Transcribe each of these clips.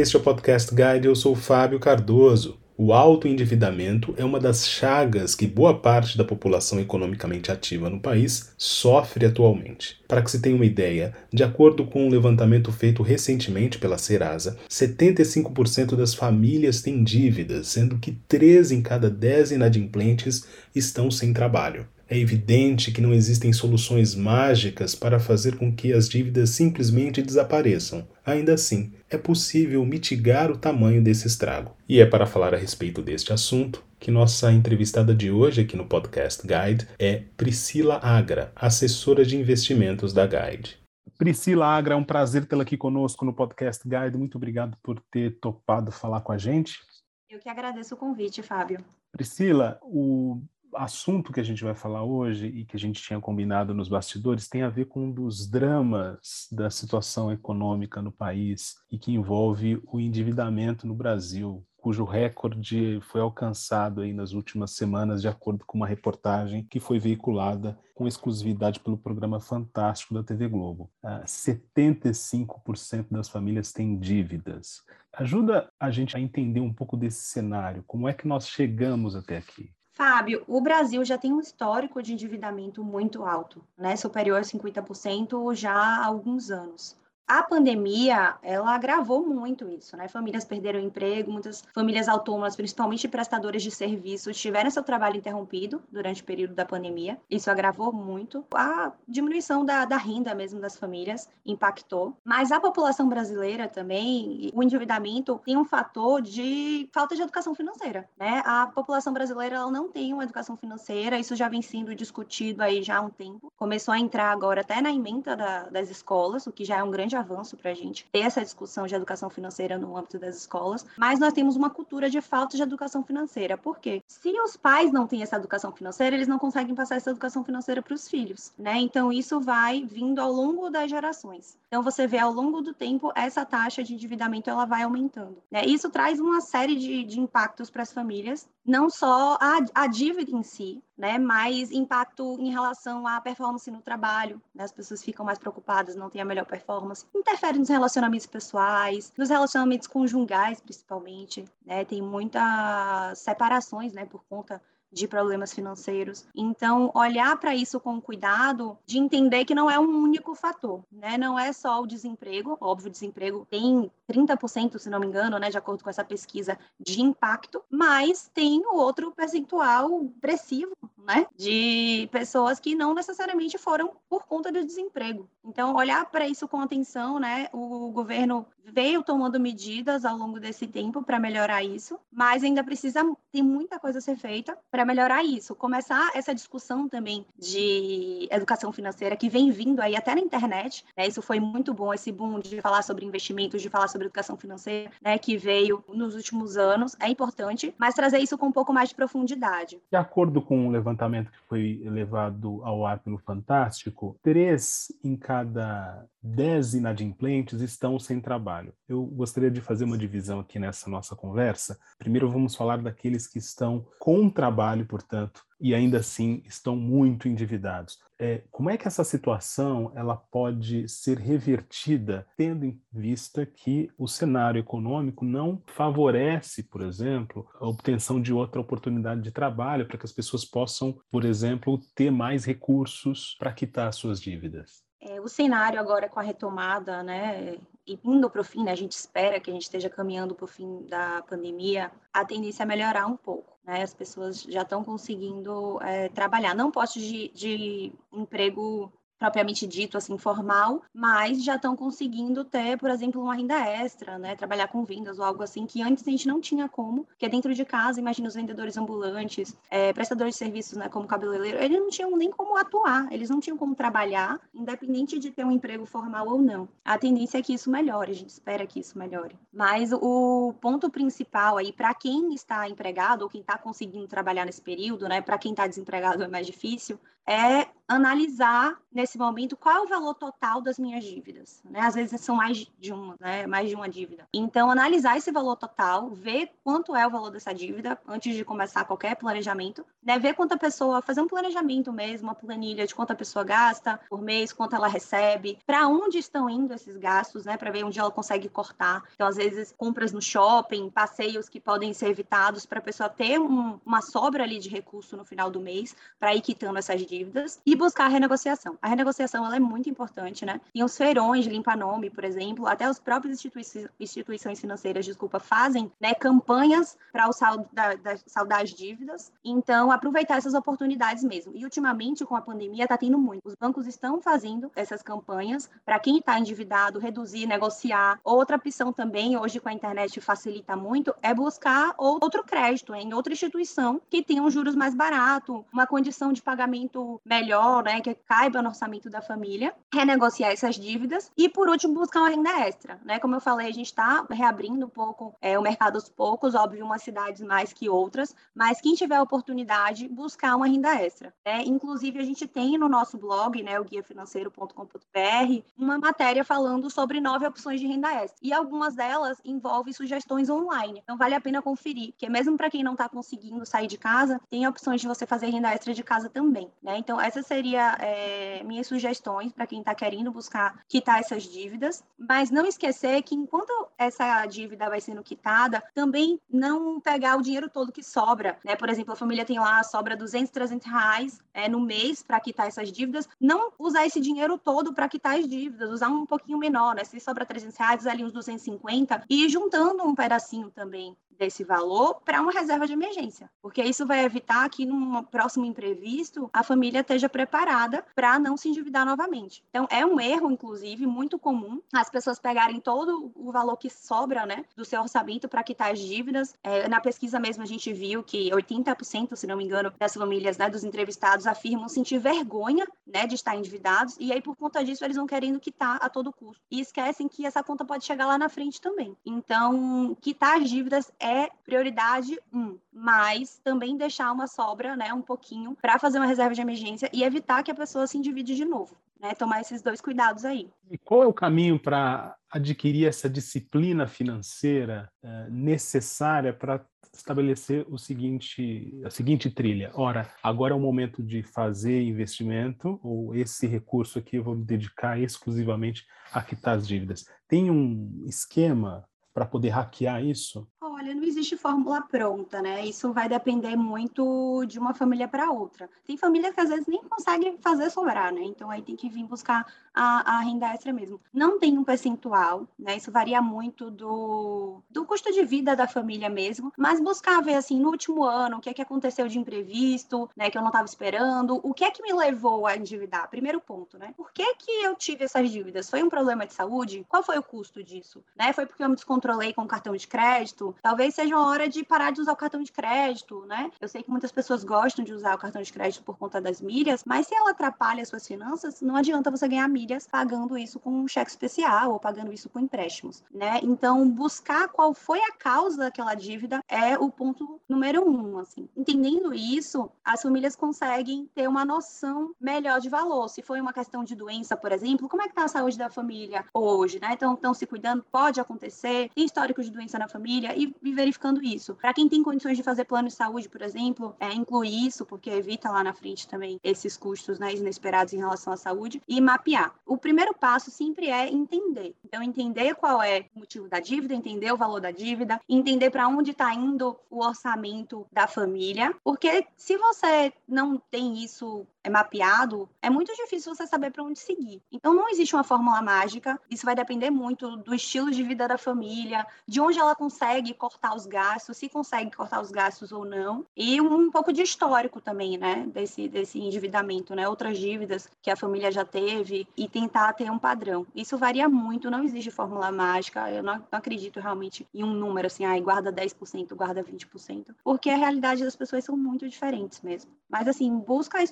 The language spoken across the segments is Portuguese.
Este é o Podcast Guide, eu sou Fábio Cardoso. O autoendividamento é uma das chagas que boa parte da população economicamente ativa no país sofre atualmente. Para que se tenha uma ideia, de acordo com um levantamento feito recentemente pela Serasa, 75% das famílias têm dívidas, sendo que 3 em cada 10 inadimplentes estão sem trabalho. É evidente que não existem soluções mágicas para fazer com que as dívidas simplesmente desapareçam. Ainda assim, é possível mitigar o tamanho desse estrago. E é para falar a respeito deste assunto que nossa entrevistada de hoje aqui no Podcast Guide é Priscila Agra, assessora de investimentos da Guide. Priscila Agra, é um prazer tê-la aqui conosco no Podcast Guide. Muito obrigado por ter topado falar com a gente. Eu que agradeço o convite, Fábio. Priscila, o assunto que a gente vai falar hoje e que a gente tinha combinado nos bastidores tem a ver com um dos dramas da situação econômica no país e que envolve o endividamento no Brasil, cujo recorde foi alcançado aí nas últimas semanas, de acordo com uma reportagem que foi veiculada com exclusividade pelo programa Fantástico da TV Globo. 75% ah, das famílias têm dívidas. Ajuda a gente a entender um pouco desse cenário, como é que nós chegamos até aqui? Fábio, o Brasil já tem um histórico de endividamento muito alto, né? Superior a 50% já há alguns anos a pandemia, ela agravou muito isso, né? Famílias perderam emprego, muitas famílias autônomas, principalmente prestadores de serviços, tiveram seu trabalho interrompido durante o período da pandemia. Isso agravou muito. A diminuição da, da renda mesmo das famílias impactou. Mas a população brasileira também, o endividamento tem um fator de falta de educação financeira, né? A população brasileira ela não tem uma educação financeira, isso já vem sendo discutido aí já há um tempo. Começou a entrar agora até na emenda da, das escolas, o que já é um grande avanço para a gente ter essa discussão de educação financeira no âmbito das escolas, mas nós temos uma cultura de falta de educação financeira. Por quê? Se os pais não têm essa educação financeira, eles não conseguem passar essa educação financeira para os filhos, né? Então isso vai vindo ao longo das gerações. Então você vê ao longo do tempo essa taxa de endividamento ela vai aumentando. Né? Isso traz uma série de, de impactos para as famílias, não só a, a dívida em si, né? Mas impacto em relação à performance no trabalho, né? As pessoas ficam mais preocupadas, não têm a melhor performance. Interfere nos relacionamentos pessoais, nos relacionamentos conjugais, principalmente, né? Tem muitas separações, né? Por conta de problemas financeiros. Então, olhar para isso com cuidado, de entender que não é um único fator, né? Não é só o desemprego, óbvio, o desemprego tem 30%, se não me engano, né, de acordo com essa pesquisa, de impacto, mas tem o outro percentual expressivo, né, de pessoas que não necessariamente foram por conta do desemprego. Então, olhar para isso com atenção, né, o governo veio tomando medidas ao longo desse tempo para melhorar isso, mas ainda precisa, tem muita coisa a ser feita para melhorar isso. Começar essa discussão também de educação financeira que vem vindo aí até na internet, né, isso foi muito bom, esse boom de falar sobre investimentos, de falar sobre sobre educação financeira, né, que veio nos últimos anos, é importante, mas trazer isso com um pouco mais de profundidade. De acordo com o um levantamento que foi levado ao ar pelo Fantástico, três em cada dez inadimplentes estão sem trabalho. Eu gostaria de fazer uma divisão aqui nessa nossa conversa. Primeiro vamos falar daqueles que estão com trabalho, portanto, e ainda assim estão muito endividados. É, como é que essa situação ela pode ser revertida, tendo em vista que o cenário econômico não favorece, por exemplo, a obtenção de outra oportunidade de trabalho para que as pessoas possam, por exemplo, ter mais recursos para quitar suas dívidas? É, o cenário agora com a retomada, né, indo para o fim, né, a gente espera que a gente esteja caminhando para o fim da pandemia, a tendência é melhorar um pouco. Né, as pessoas já estão conseguindo é, trabalhar. Não postos de, de emprego propriamente dito, assim, formal, mas já estão conseguindo ter, por exemplo, uma renda extra, né? Trabalhar com vendas ou algo assim, que antes a gente não tinha como, que é dentro de casa, imagina os vendedores ambulantes, é, prestadores de serviços, né, como cabeleireiro, eles não tinham nem como atuar, eles não tinham como trabalhar, independente de ter um emprego formal ou não. A tendência é que isso melhore, a gente espera que isso melhore. Mas o ponto principal aí, para quem está empregado ou quem está conseguindo trabalhar nesse período, né, para quem está desempregado é mais difícil, é analisar nesse momento qual é o valor total das minhas dívidas, né? Às vezes são mais de uma, né? Mais de uma dívida. Então, analisar esse valor total, ver quanto é o valor dessa dívida antes de começar qualquer planejamento, né? Ver quanto a pessoa, fazer um planejamento mesmo, uma planilha de quanto a pessoa gasta por mês, quanto ela recebe, para onde estão indo esses gastos, né? Para ver onde ela consegue cortar. Então, às vezes, compras no shopping, passeios que podem ser evitados para a pessoa ter um, uma sobra ali de recurso no final do mês para ir quitando essas dívidas e buscar a renegociação. A renegociação ela é muito importante, né? E os feirões de limpa-nome, por exemplo, até as próprias institui instituições financeiras, desculpa, fazem né, campanhas para o saldo da, da, saldar as dívidas. Então, aproveitar essas oportunidades mesmo. E ultimamente, com a pandemia, está tendo muito. Os bancos estão fazendo essas campanhas para quem está endividado, reduzir, negociar. Outra opção também, hoje com a internet facilita muito, é buscar outro crédito em outra instituição que tenha um juros mais barato, uma condição de pagamento melhor né, que caiba no orçamento da família, renegociar essas dívidas e, por último, buscar uma renda extra, né? Como eu falei, a gente está reabrindo um pouco é, o mercado aos poucos, óbvio, umas cidades mais que outras, mas quem tiver oportunidade, buscar uma renda extra. Né? Inclusive, a gente tem no nosso blog, né, o guiafinanceiro.com.br, uma matéria falando sobre nove opções de renda extra. E algumas delas envolvem sugestões online. Então, vale a pena conferir, porque mesmo para quem não está conseguindo sair de casa, tem opções de você fazer renda extra de casa também. Né? Então, essas seriam seria é, minhas sugestões para quem está querendo buscar quitar essas dívidas, mas não esquecer que enquanto essa dívida vai sendo quitada, também não pegar o dinheiro todo que sobra, né? Por exemplo, a família tem lá, sobra 200, 300 reais é, no mês para quitar essas dívidas, não usar esse dinheiro todo para quitar as dívidas, usar um pouquinho menor, né? Se sobra 300 reais, ali uns 250 e ir juntando um pedacinho também desse valor para uma reserva de emergência, porque isso vai evitar que num próximo imprevisto a família esteja preparada para não se endividar novamente. Então é um erro, inclusive, muito comum as pessoas pegarem todo o valor que sobra, né, do seu orçamento para quitar as dívidas. É, na pesquisa mesmo a gente viu que 80%, se não me engano, das famílias, né, dos entrevistados afirmam sentir vergonha, né, de estar endividados e aí por conta disso eles vão querendo quitar a todo custo e esquecem que essa conta pode chegar lá na frente também. Então, quitar as dívidas é prioridade um, mas também deixar uma sobra, né, um pouquinho, para fazer uma reserva de emergência e evitar que a pessoa se endivide de novo, né? Tomar esses dois cuidados aí. E qual é o caminho para adquirir essa disciplina financeira é, necessária para estabelecer o seguinte, a seguinte trilha. Ora, agora é o momento de fazer investimento, ou esse recurso aqui eu vou me dedicar exclusivamente a quitar as dívidas. Tem um esquema para poder hackear isso? Olha, não existe fórmula pronta, né? Isso vai depender muito de uma família para outra. Tem famílias que às vezes nem conseguem fazer sobrar, né? Então aí tem que vir buscar a, a renda extra mesmo. Não tem um percentual, né? Isso varia muito do, do custo de vida da família mesmo, mas buscar ver assim no último ano o que é que aconteceu de imprevisto, né? Que eu não estava esperando, o que é que me levou a endividar? Primeiro ponto, né? Por que que eu tive essas dívidas? Foi um problema de saúde? Qual foi o custo disso? Né? Foi porque eu me descontrolei com o cartão de crédito? Talvez seja uma hora de parar de usar o cartão de crédito, né? Eu sei que muitas pessoas gostam de usar o cartão de crédito por conta das milhas, mas se ela atrapalha as suas finanças, não adianta você ganhar milhas pagando isso com um cheque especial ou pagando isso com empréstimos, né? Então, buscar qual foi a causa daquela dívida é o ponto número um, assim. Entendendo isso, as famílias conseguem ter uma noção melhor de valor. Se foi uma questão de doença, por exemplo, como é que tá a saúde da família hoje, né? Então, estão se cuidando, pode acontecer, tem histórico de doença na família e verificando isso. Para quem tem condições de fazer plano de saúde, por exemplo, é, incluir isso, porque evita lá na frente também esses custos né, inesperados em relação à saúde, e mapear. O primeiro passo sempre é entender. Então, entender qual é o motivo da dívida, entender o valor da dívida, entender para onde está indo o orçamento da família, porque se você não tem isso é mapeado, é muito difícil você saber para onde seguir. Então não existe uma fórmula mágica, isso vai depender muito do estilo de vida da família, de onde ela consegue cortar os gastos, se consegue cortar os gastos ou não, e um pouco de histórico também, né, desse, desse endividamento, né, outras dívidas que a família já teve e tentar ter um padrão. Isso varia muito, não existe fórmula mágica, eu não, acredito realmente em um número assim, ah, guarda 10%, guarda 20%, porque a realidade das pessoas são muito diferentes mesmo. Mas assim, busca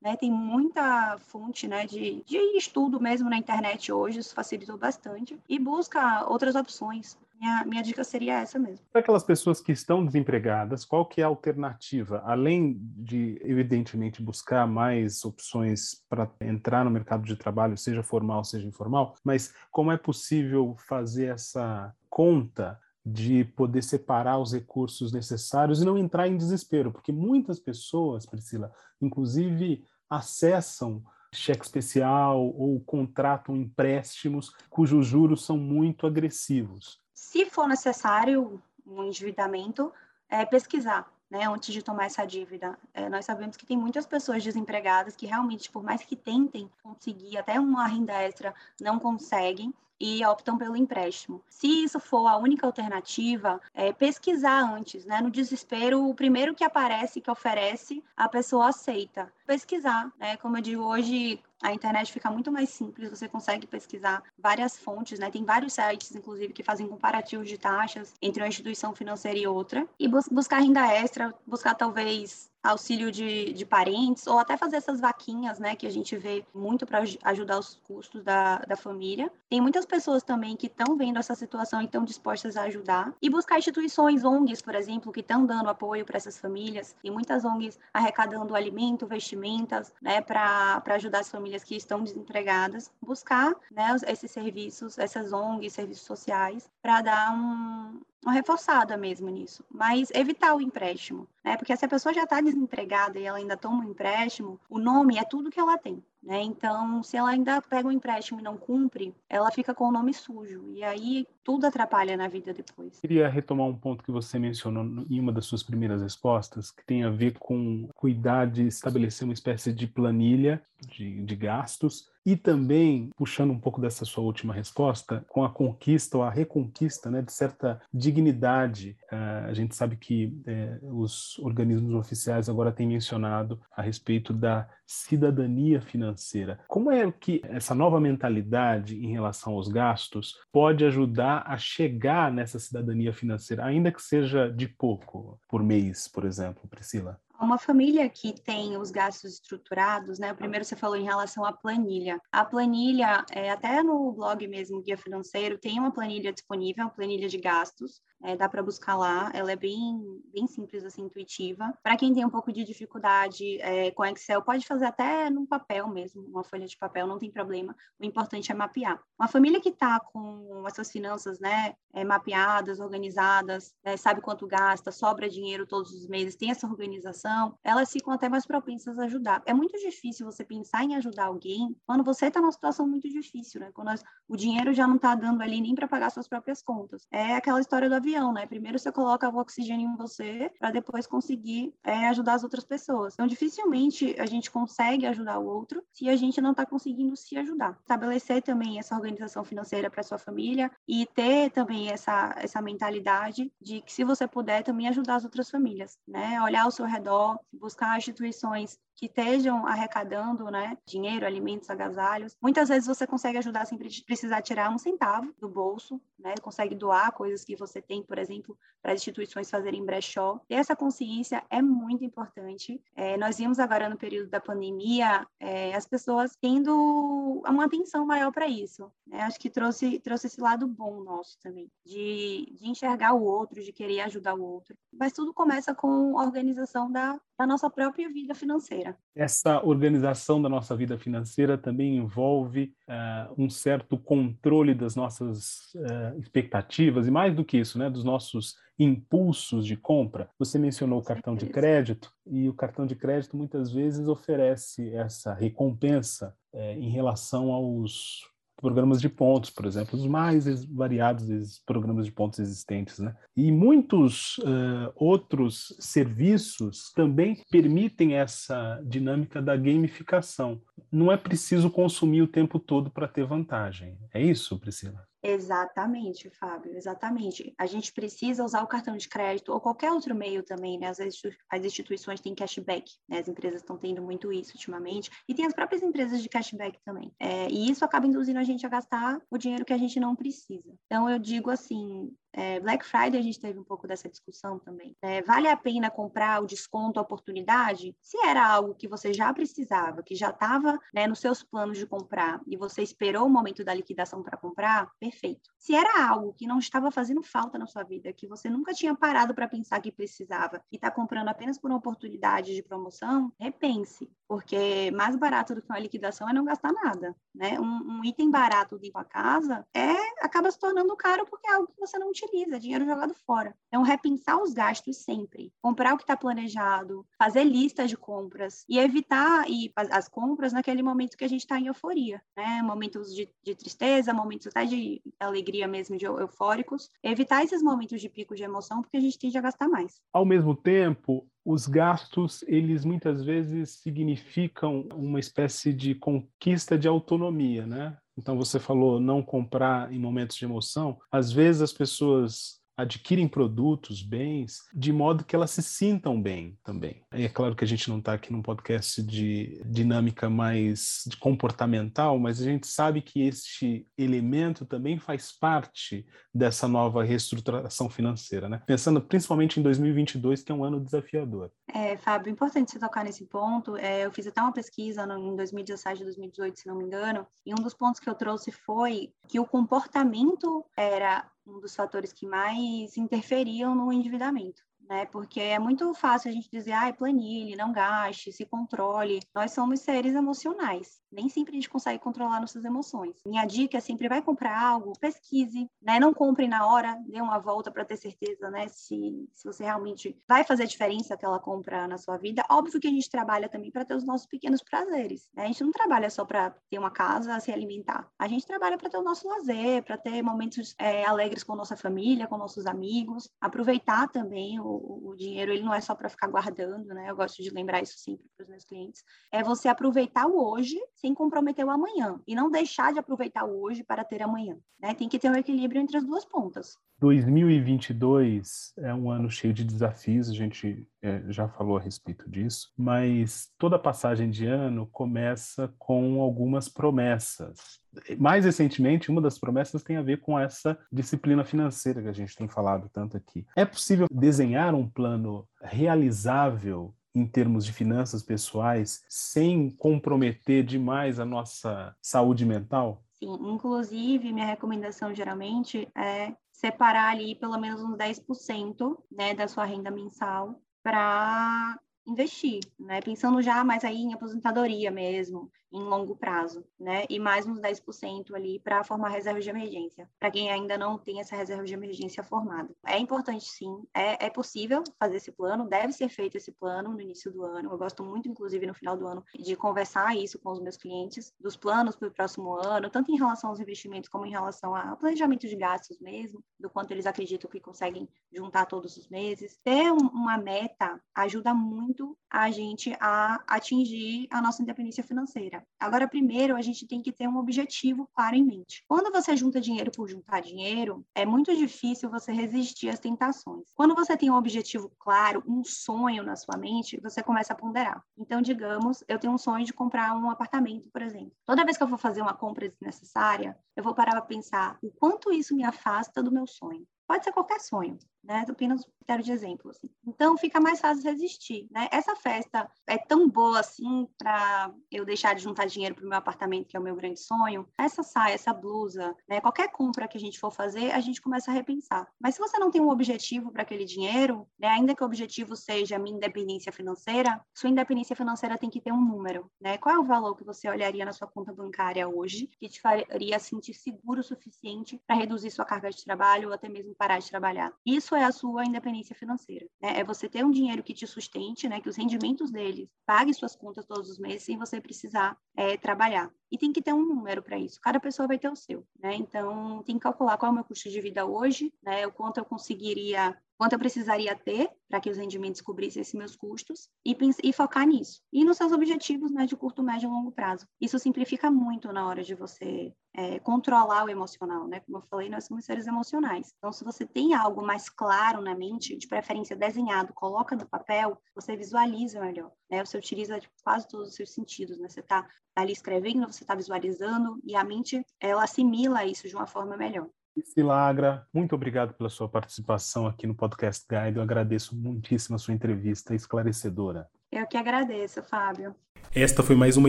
né, tem muita fonte, né, de, de estudo mesmo na internet hoje, isso facilitou bastante, e busca outras opções minha, minha dica seria essa mesmo. Para aquelas pessoas que estão desempregadas, qual que é a alternativa? Além de, evidentemente, buscar mais opções para entrar no mercado de trabalho, seja formal, seja informal, mas como é possível fazer essa conta de poder separar os recursos necessários e não entrar em desespero, porque muitas pessoas, Priscila, inclusive acessam cheque especial ou contratam empréstimos cujos juros são muito agressivos. Se for necessário um endividamento, é pesquisar. Né, antes de tomar essa dívida. É, nós sabemos que tem muitas pessoas desempregadas que realmente, por mais que tentem conseguir até uma renda extra, não conseguem e optam pelo empréstimo. Se isso for a única alternativa, é pesquisar antes, né? No desespero, o primeiro que aparece, que oferece, a pessoa aceita. Pesquisar, né? Como eu digo, hoje a internet fica muito mais simples, você consegue pesquisar várias fontes, né? Tem vários sites, inclusive, que fazem comparativos de taxas entre uma instituição financeira e outra. E bus buscar renda extra, buscar talvez auxílio de, de parentes, ou até fazer essas vaquinhas, né, que a gente vê muito para ajudar os custos da, da família. Tem muitas pessoas também que estão vendo essa situação e estão dispostas a ajudar. E buscar instituições, ONGs, por exemplo, que estão dando apoio para essas famílias. Tem muitas ONGs arrecadando alimento, vestimentas, né, para ajudar as famílias que estão desempregadas. Buscar, né, esses serviços, essas ONGs, serviços sociais, para dar um, reforçada mesmo nisso, mas evitar o empréstimo, né? Porque se a pessoa já está desempregada e ela ainda toma um empréstimo, o nome é tudo que ela tem. Né? Então, se ela ainda pega um empréstimo e não cumpre, ela fica com o nome sujo. E aí tudo atrapalha na vida depois. Queria retomar um ponto que você mencionou em uma das suas primeiras respostas, que tem a ver com cuidar de estabelecer uma espécie de planilha de, de gastos e também, puxando um pouco dessa sua última resposta, com a conquista ou a reconquista né, de certa dignidade. Uh, a gente sabe que uh, os organismos oficiais agora têm mencionado a respeito da cidadania financeira. Como é que essa nova mentalidade em relação aos gastos pode ajudar a chegar nessa cidadania financeira, ainda que seja de pouco por mês, por exemplo, Priscila? Uma família que tem os gastos estruturados, né? O primeiro você falou em relação à planilha. A planilha, é, até no blog mesmo, Guia Financeiro, tem uma planilha disponível, uma planilha de gastos, é, dá para buscar lá. Ela é bem, bem simples, assim, intuitiva. Para quem tem um pouco de dificuldade é, com Excel, pode fazer até num papel mesmo, uma folha de papel, não tem problema. O importante é mapear. Uma família que está com essas finanças, né, é, mapeadas, organizadas, né, sabe quanto gasta, sobra dinheiro todos os meses, tem essa organização, elas ficam até mais propensas a ajudar. É muito difícil você pensar em ajudar alguém quando você está numa situação muito difícil, né? Quando nós, o dinheiro já não está dando ali nem para pagar suas próprias contas. É aquela história do né? Primeiro você coloca o oxigênio em você para depois conseguir é, ajudar as outras pessoas. Então, dificilmente a gente consegue ajudar o outro se a gente não está conseguindo se ajudar. Estabelecer também essa organização financeira para sua família e ter também essa, essa mentalidade de que se você puder também ajudar as outras famílias, né? Olhar ao seu redor, buscar instituições que estejam arrecadando né, dinheiro, alimentos, agasalhos. Muitas vezes você consegue ajudar sem precisar tirar um centavo do bolso, né? consegue doar coisas que você tem, por exemplo, para instituições fazerem brechó. E essa consciência é muito importante. É, nós vimos agora no período da pandemia é, as pessoas tendo uma atenção maior para isso. Né? Acho que trouxe, trouxe esse lado bom nosso também, de, de enxergar o outro, de querer ajudar o outro. Mas tudo começa com a organização da, da nossa própria vida financeira. Essa organização da nossa vida financeira também envolve uh, um certo controle das nossas uh, expectativas e mais do que isso, né, dos nossos impulsos de compra. Você mencionou o cartão de crédito e o cartão de crédito muitas vezes oferece essa recompensa uh, em relação aos programas de pontos, por exemplo, os mais variados programas de pontos existentes. Né? E muitos uh, outros serviços também permitem essa dinâmica da gamificação. Não é preciso consumir o tempo todo para ter vantagem. É isso, Priscila? Exatamente, Fábio, exatamente. A gente precisa usar o cartão de crédito ou qualquer outro meio também, né? As, as instituições têm cashback, né? As empresas estão tendo muito isso ultimamente, e tem as próprias empresas de cashback também. É, e isso acaba induzindo a gente a gastar o dinheiro que a gente não precisa. Então, eu digo assim, É, Black Friday a gente teve um pouco dessa discussão também. É, vale a pena comprar o desconto, a oportunidade? Se era algo que você já precisava, que já estava né, nos seus planos de comprar e você esperou o momento da liquidação para comprar, perfeito. Se era algo que não estava fazendo falta na sua vida, que você nunca tinha parado para pensar que precisava e está comprando apenas por uma oportunidade de promoção, repense, porque mais barato do que uma liquidação é não gastar nada, né? Um, um item barato de uma casa é acaba se tornando caro porque é algo que você não utiliza, dinheiro jogado fora. Então, repensar os gastos sempre, comprar o que está planejado, fazer listas de compras e evitar as compras naquele momento que a gente está em euforia, né? Momentos de, de tristeza, momentos até de alegria mesmo, de eufóricos. Evitar esses momentos de pico de emoção porque a gente tende a gastar mais. Ao mesmo tempo, os gastos, eles muitas vezes significam uma espécie de conquista de autonomia, né? Então você falou não comprar em momentos de emoção. Às vezes as pessoas adquirem produtos, bens, de modo que elas se sintam bem também. E é claro que a gente não está aqui num podcast de dinâmica mais de comportamental, mas a gente sabe que este elemento também faz parte dessa nova reestruturação financeira, né? Pensando principalmente em 2022, que é um ano desafiador. É, Fábio, importante você tocar nesse ponto. É, eu fiz até uma pesquisa no, em 2017, 2018, se não me engano, e um dos pontos que eu trouxe foi que o comportamento era um dos fatores que mais interferiam no endividamento né? Porque é muito fácil a gente dizer, ah, planilhe, não gaste, se controle. Nós somos seres emocionais. Nem sempre a gente consegue controlar nossas emoções. Minha dica é sempre vai comprar algo, pesquise, né? Não compre na hora, dê uma volta para ter certeza, né? Se, se você realmente vai fazer diferença aquela compra na sua vida. Óbvio que a gente trabalha também para ter os nossos pequenos prazeres. Né? A gente não trabalha só para ter uma casa, se alimentar. A gente trabalha para ter o nosso lazer, para ter momentos é, alegres com nossa família, com nossos amigos, aproveitar também o, o, dinheiro ele não é só para ficar guardando, né? Eu gosto de lembrar isso sempre para os meus clientes. É você aproveitar o hoje sem comprometer o amanhã e não deixar de aproveitar o hoje para ter amanhã, né? Tem que ter um equilíbrio entre as duas pontas. 2022 é um ano cheio de desafios, a gente é, já falou a respeito disso, mas toda passagem de ano começa com algumas promessas. Mais recentemente, uma das promessas tem a ver com essa disciplina financeira que a gente tem falado tanto aqui. É possível desenhar um plano realizável em termos de finanças pessoais sem comprometer demais a nossa saúde mental? Sim, inclusive, minha recomendação geralmente é separar ali pelo menos uns 10% né, da sua renda mensal para investir, né? Pensando já mais aí em aposentadoria mesmo, em longo prazo, né? E mais uns 10% ali para formar reserva de emergência, para quem ainda não tem essa reserva de emergência formada. É importante sim, é, é possível fazer esse plano, deve ser feito esse plano no início do ano. Eu gosto muito, inclusive, no final do ano, de conversar isso com os meus clientes, dos planos para o próximo ano, tanto em relação aos investimentos como em relação ao planejamento de gastos mesmo, do quanto eles acreditam que conseguem juntar todos os meses. Ter uma meta ajuda muito a gente a atingir a nossa independência financeira. Agora, primeiro, a gente tem que ter um objetivo claro em mente. Quando você junta dinheiro por juntar dinheiro, é muito difícil você resistir às tentações. Quando você tem um objetivo claro, um sonho na sua mente, você começa a ponderar. Então, digamos, eu tenho um sonho de comprar um apartamento, por exemplo. Toda vez que eu for fazer uma compra desnecessária, eu vou parar para pensar o quanto isso me afasta do meu sonho. Pode ser qualquer sonho né? Apenas critério de exemplo. Assim. Então fica mais fácil resistir, né? Essa festa é tão boa assim para eu deixar de juntar dinheiro para o meu apartamento, que é o meu grande sonho. Essa saia, essa blusa, né? Qualquer compra que a gente for fazer, a gente começa a repensar. Mas se você não tem um objetivo para aquele dinheiro, né? Ainda que o objetivo seja a minha independência financeira, sua independência financeira tem que ter um número, né? Qual é o valor que você olharia na sua conta bancária hoje que te faria sentir seguro o suficiente para reduzir sua carga de trabalho ou até mesmo parar de trabalhar? Isso é a sua independência financeira. Né? É você ter um dinheiro que te sustente, né? que os rendimentos deles paguem suas contas todos os meses sem você precisar é, trabalhar. E tem que ter um número para isso. Cada pessoa vai ter o seu. Né? Então, tem que calcular qual é o meu custo de vida hoje, né? o quanto eu conseguiria quanto eu precisaria ter para que os rendimentos cobrissem esses meus custos e, e, focar nisso. E nos seus objetivos né, de curto, médio e longo prazo. Isso simplifica muito na hora de você é, controlar o emocional, né? Como eu falei, nós somos seres emocionais. Então, se você tem algo mais claro na mente, de preferência desenhado, coloca no papel, você visualiza melhor, né? Você utiliza tipo, quase todos os seus sentidos, né? Você está ali escrevendo, você está visualizando e a mente, ela assimila isso de uma forma melhor. Silagra, muito obrigado pela sua participação aqui no Podcast Guide. Eu agradeço muitíssimo a sua entrevista esclarecedora. Eu que agradeço, Fábio. Esta foi mais uma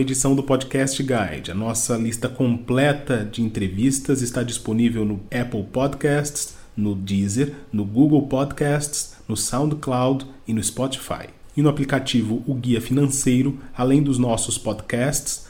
edição do Podcast Guide. A nossa lista completa de entrevistas está disponível no Apple Podcasts, no Deezer, no Google Podcasts, no SoundCloud e no Spotify. E no aplicativo O Guia Financeiro, além dos nossos podcasts,